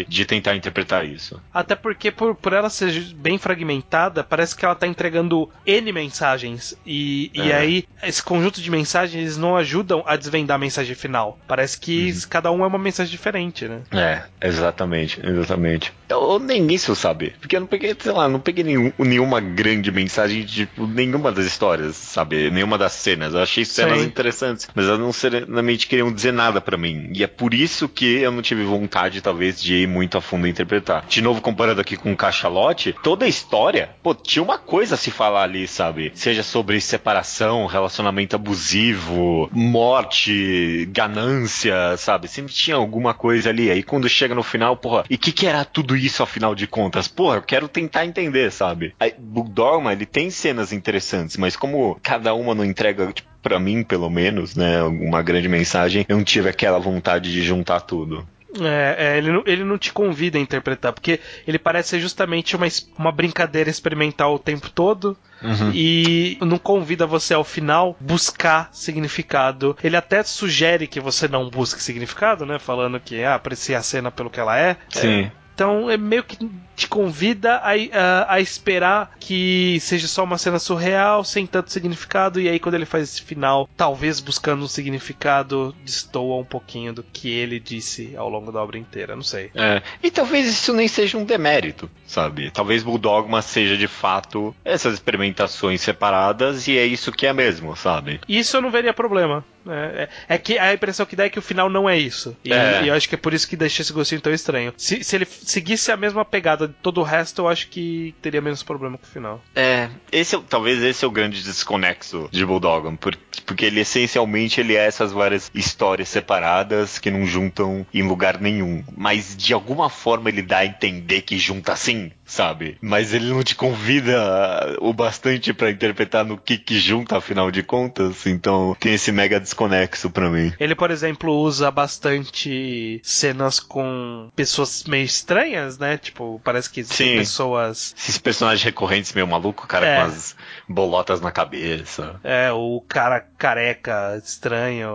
de tentar interpretar isso. Até porque, por, por ela ser bem fragmentada, parece que ela tá entregando N mensagens. E, é. e aí, esse conjunto de mensagens não ajudam a desvendar a mensagem final. Parece que uhum. cada um é uma mensagem diferente, né? É, exatamente, exatamente. Eu nem isso sabe. Porque eu não peguei, sei lá, não peguei nenhum, nenhuma grande mensagem de tipo, nenhuma das histórias, sabe? Nenhuma das cenas. Eu achei cenas Sim. interessantes, mas elas não seriamente queriam dizer nada para mim. E é por isso que eu não tive vontade, talvez, de ir muito a fundo interpretar. De novo, comparando aqui com o Cachalote, toda a história, pô, tinha uma coisa a se falar ali, sabe? Seja sobre separação, relacionamento abusivo, morte, ganância, sabe? Sempre tinha alguma coisa ali. Aí quando chega no final, porra, e o que, que era tudo isso afinal de contas? Porra, eu quero tentar entender, sabe? Aí, Bulldogma, ele tem cenas interessantes, mas como cada uma não entrega, tipo, pra mim, pelo menos, né, uma grande mensagem, eu não tive aquela vontade de juntar tudo. É, é, ele, não, ele não te convida a interpretar, porque ele parece ser justamente uma, uma brincadeira experimental o tempo todo. Uhum. E não convida você ao final buscar significado. Ele até sugere que você não busque significado, né? Falando que ah, aprecia a cena pelo que ela é. Sim. É, então é meio que te convida a, a, a, esperar que seja só uma cena surreal, sem tanto significado, e aí quando ele faz esse final, talvez buscando um significado, destoa um pouquinho do que ele disse ao longo da obra inteira, não sei. É, e talvez isso nem seja um demérito, sabe? Talvez Bulldogma seja de fato essas experimentações separadas, e é isso que é mesmo, sabe? Isso eu não veria problema. É, é, é, que a impressão que dá é que o final não é isso. E, é. e eu acho que é por isso que deixa esse gostinho tão estranho. Se, se ele seguisse a mesma pegada de todo o resto, eu acho que teria menos problema com o final. É, esse é, talvez esse é o grande desconexo de Bulldogan, porque, porque ele essencialmente ele é essas várias histórias separadas que não juntam em lugar nenhum. Mas de alguma forma ele dá a entender que junta sim, sabe? Mas ele não te convida o bastante para interpretar no que que junta, afinal de contas. Então tem esse mega desconexo para mim. Ele, por exemplo, usa bastante cenas com pessoas meio estranhas, né? Tipo, parece que Sim. pessoas. Esses personagens recorrentes meio maluco, o cara é. com as bolotas na cabeça. É, o cara careca estranho.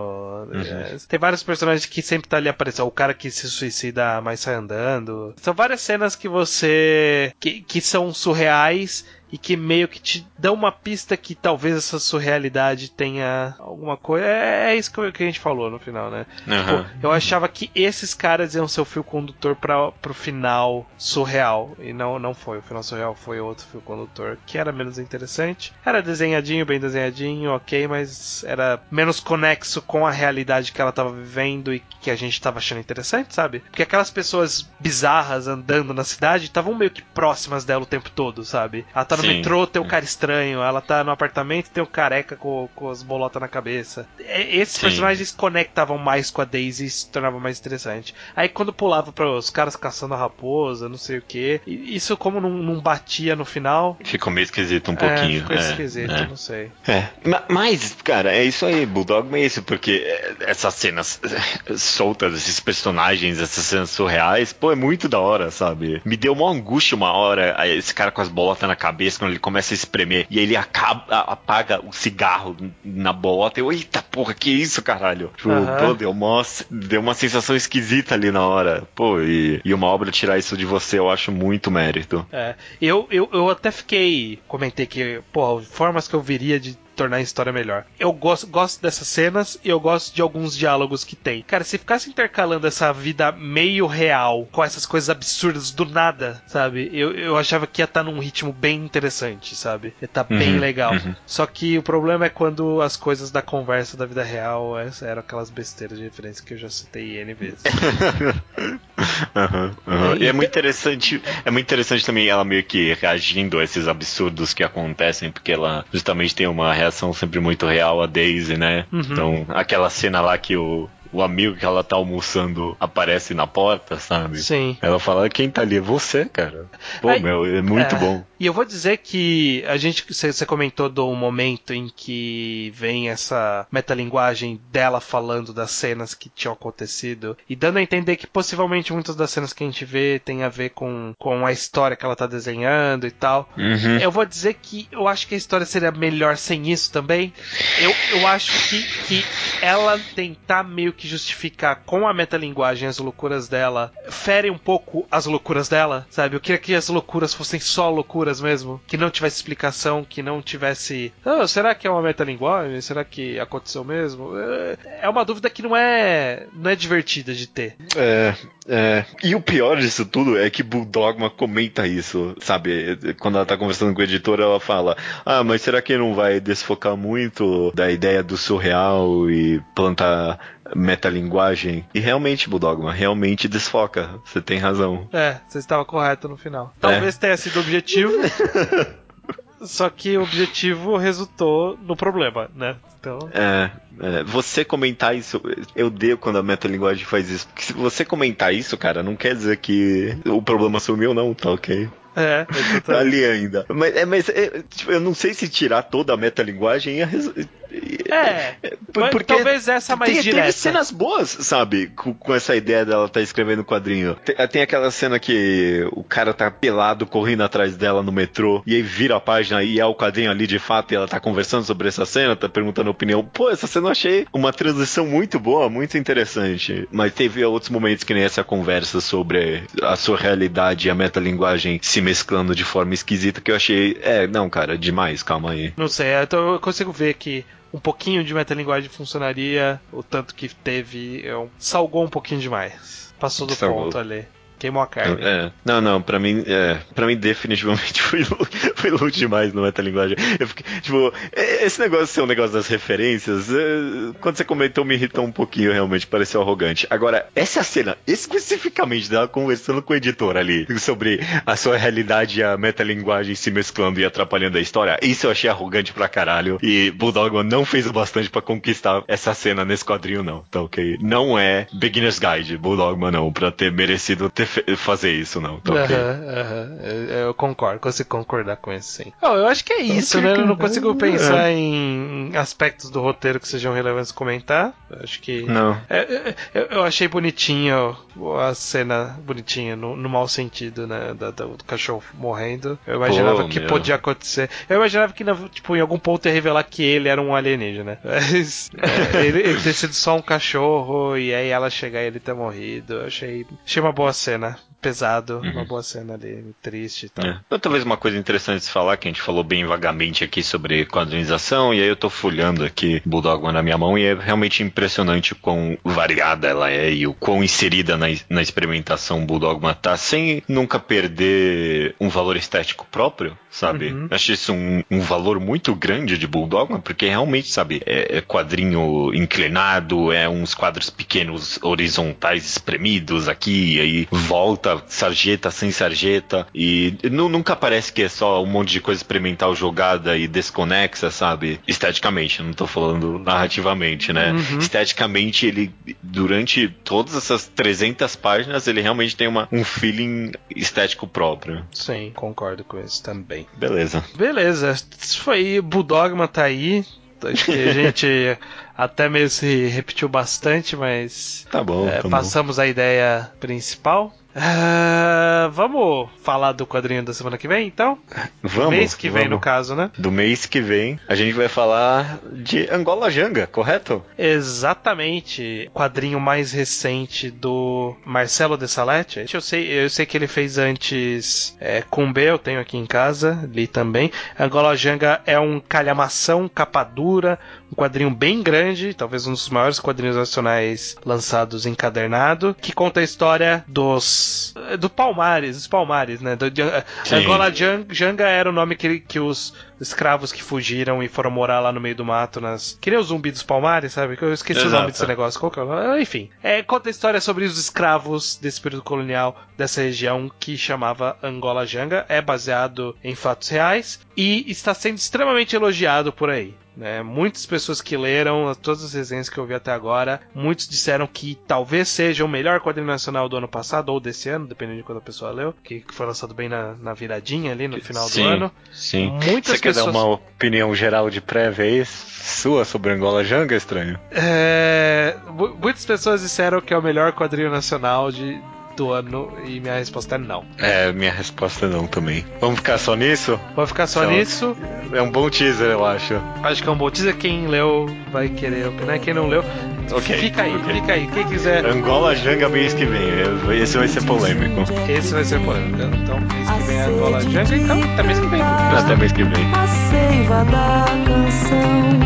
Uhum. É. Tem vários personagens que sempre tá ali aparecendo. O cara que se suicida, mas sai andando. São várias cenas que você. Que, que são surreais e que meio que te dão uma pista que talvez essa surrealidade tenha alguma coisa. É, é isso que a gente falou no final, né? Uhum. Tipo, eu achava que esses caras iam ser o fio condutor para pro final surreal. E não, não foi. O final surreal foi outro fio condutor que era menos interessante. Era desenhadinho, bem desenhadinho, ok, mas era menos conexo com a realidade que ela tava vivendo e que a gente tava achando interessante, sabe? Porque aquelas pessoas bizarras andando na cidade estavam meio que próximas dela o tempo todo, sabe? Ela tá no metrô, tem um cara estranho. Ela tá no apartamento, tem o um careca com, com as bolotas na cabeça. Esses Sim. personagens conectavam mais com a Daisy e se tornava mais interessante. Aí quando pulava para os caras caçando a raposa, não sei o que, isso como não, não, batia no final. Ficou meio esquisito um pouquinho. É, ficou é, esquisito, é. não sei. É. Mas, cara, é isso aí. Bulldog é isso, porque essas cenas soltas, esses personagens, essas cenas surreais, pô, é muito da hora, sabe? Me deu uma angústia uma hora, esse cara com as bolotas na cabeça quando ele começa a espremer e ele acaba, apaga o cigarro na bota. Eu, eita porra, que isso, caralho? Tipo, uhum. pô, deu uma, deu uma sensação esquisita ali na hora. Pô, e, e uma obra tirar isso de você, eu acho muito mérito. É, eu, eu, eu até fiquei, comentei que, pô, formas que eu viria de tornar a história melhor. Eu gosto, gosto dessas cenas e eu gosto de alguns diálogos que tem. Cara, se ficasse intercalando essa vida meio real com essas coisas absurdas do nada, sabe? Eu, eu achava que ia estar tá num ritmo bem interessante, sabe? Ia estar tá uhum, bem legal. Uhum. Só que o problema é quando as coisas da conversa da vida real eram aquelas besteiras de referência que eu já citei N vezes. uhum, uhum. E é muito interessante, é muito interessante também ela meio que reagindo a esses absurdos que acontecem, porque ela justamente tem uma reação sempre muito real a Daisy, né? Uhum. Então, aquela cena lá que o, o amigo que ela tá almoçando aparece na porta, sabe? Sim. Ela fala, quem tá ali? É você, cara. Pô, Aí, meu, é muito é... bom. E eu vou dizer que a gente, você comentou do momento em que vem essa metalinguagem dela falando das cenas que tinham acontecido e dando a entender que possivelmente muitas das cenas que a gente vê tem a ver com, com a história que ela tá desenhando e tal. Uhum. Eu vou dizer que eu acho que a história seria melhor sem isso também. Eu, eu acho que, que ela tentar meio que justificar com a metalinguagem as loucuras dela fere um pouco as loucuras dela, sabe? Eu queria que as loucuras fossem só loucuras mesmo, que não tivesse explicação, que não tivesse. Oh, será que é uma metalinguagem? Será que aconteceu mesmo? É uma dúvida que não é, não é divertida de ter. É, é. E o pior disso tudo é que Bulldogma comenta isso, sabe? Quando ela tá conversando com o editor, ela fala: Ah, mas será que não vai desfocar muito da ideia do surreal e plantar metalinguagem. E realmente, Bulldogma, realmente desfoca. Você tem razão. É, você estava correto no final. Talvez é. tenha sido o objetivo. Só que o objetivo resultou no problema, né? Então... É, é, você comentar isso, eu dei quando a metalinguagem faz isso. Porque se você comentar isso, cara, não quer dizer que o problema sumiu, não, tá ok? É, tá ali ainda. Mas, é, mas é, tipo, eu não sei se tirar toda a metalinguagem ia é, porque talvez essa mais tem, direta. Teve cenas boas, sabe? Com, com essa ideia dela estar tá escrevendo quadrinho. Tem, tem, aquela cena que o cara tá pelado correndo atrás dela no metrô e aí vira a página e é o quadrinho ali de fato e ela tá conversando sobre essa cena, tá perguntando opinião. Pô, essa cena eu achei uma transição muito boa, muito interessante. Mas teve outros momentos que nem essa conversa sobre a sua realidade e a metalinguagem se mesclando de forma esquisita que eu achei, é, não, cara, demais, calma aí. Não sei, então eu consigo ver que um pouquinho de metalinguagem funcionaria, o tanto que teve, eu, salgou um pouquinho demais. Passou do salgou. ponto ali. A carne. É. Não, não, pra mim, é, pra mim definitivamente foi, foi longe demais no metalinguagem. Eu fiquei, tipo, esse negócio ser um negócio das referências, é, quando você comentou, me irritou um pouquinho, realmente, pareceu arrogante. Agora, essa cena, especificamente dela conversando com o editor ali, sobre a sua realidade e a metalinguagem se mesclando e atrapalhando a história, isso eu achei arrogante pra caralho. E Bulldogman não fez o bastante para conquistar essa cena nesse quadrinho, não. Tá ok? Não é Beginner's Guide, Bulldogman não, pra ter merecido ter fazer isso, não. Tá ok? Aham, aham. Eu- Eu concordo, consigo concordar com isso, sim. Oh, eu acho que é isso, né? Eu não consigo pensar em aspectos do roteiro que sejam relevantes comentar. Eu acho que. Não. É, é, eu, eu achei bonitinho a cena bonitinha, no, no mau sentido, né? da- da- do cachorro morrendo. Eu imaginava Pô, que meu. podia acontecer. Eu imaginava que, tipo, em algum ponto ia revelar que ele era um alienígena. Mas, é, ele, ele ter sido só um cachorro e aí ela chegar e ele ter morrido. Eu achei, achei uma boa cena. ganas Pesado, uma boa cena ali, triste e tal. É. Então, talvez uma coisa interessante de se falar, que a gente falou bem vagamente aqui sobre quadrinização, e aí eu tô folhando aqui Bulldogman na minha mão, e é realmente impressionante o quão variada ela é e o quão inserida na, na experimentação Bulldogman tá, sem nunca perder um valor estético próprio, sabe? Uhum. Acho isso um, um valor muito grande de Bulldogman, porque realmente, sabe, é, é quadrinho inclinado, é uns quadros pequenos horizontais espremidos aqui, e aí volta sarjeta sem sarjeta, e nu- nunca parece que é só um monte de coisa experimental jogada e desconexa, sabe? Esteticamente, não tô falando narrativamente, né? Uhum. Esteticamente, ele, durante todas essas 300 páginas, ele realmente tem uma, um feeling estético próprio. Sim, concordo com isso também. Beleza. Beleza, isso foi. Budogma tá aí. Acho que a gente até mesmo se repetiu bastante, mas Tá bom, é, tá bom. passamos a ideia principal. Ah, vamos falar do quadrinho da semana que vem, então? Vamos, Mês que vem, vamos. no caso, né? Do mês que vem, a gente vai falar de Angola Janga, correto? Exatamente. Quadrinho mais recente do Marcelo de Salete. Eu sei, eu sei que ele fez antes é, Kumbe, eu tenho aqui em casa, li também. Angola Janga é um calhamação, capa dura, um quadrinho bem grande, talvez um dos maiores quadrinhos nacionais lançados encadernado, que conta a história dos. Do Palmares, dos Palmares, né? Do, de. Angola Jan- Janga era o nome que, que os escravos que fugiram e foram morar lá no meio do mato, nas. Que nem o zumbi dos Palmares, sabe? Que Eu esqueci o Exato. nome desse negócio. Qual que é o nome? Enfim. É, conta a história sobre os escravos desse período colonial dessa região que chamava Angola Janga. É baseado em fatos reais e está sendo extremamente elogiado por aí. Né? Muitas pessoas que leram todas as resenhas que eu vi até agora, muitos disseram que talvez seja o melhor quadrinho nacional do ano passado ou desse ano, dependendo de quando a pessoa leu, que foi lançado bem na, na viradinha ali no final sim, do ano. Sim. Muitas quer dar pessoas- uma opinião geral de prévia aí, sua sobre Angola Janga, estranho? É, mu- muitas pessoas disseram que é o melhor quadrinho nacional de, do ano e minha resposta é não. É, minha resposta não também. Vamos ficar só nisso? Vou ficar só Então, nisso. É um bom teaser, eu acho. Acho que é um bom teaser. Quem leu vai querer opinar. Quem não leu, Ok, fica aí, ok. fica aí. Quem quiser, Angola Janga mês que vem. Esse vai ser polêmico. esse vai ser polêmico. Então, mês que vem é Angola Janga. Então, até mês que vem. Até mês que vem. A seiva da canção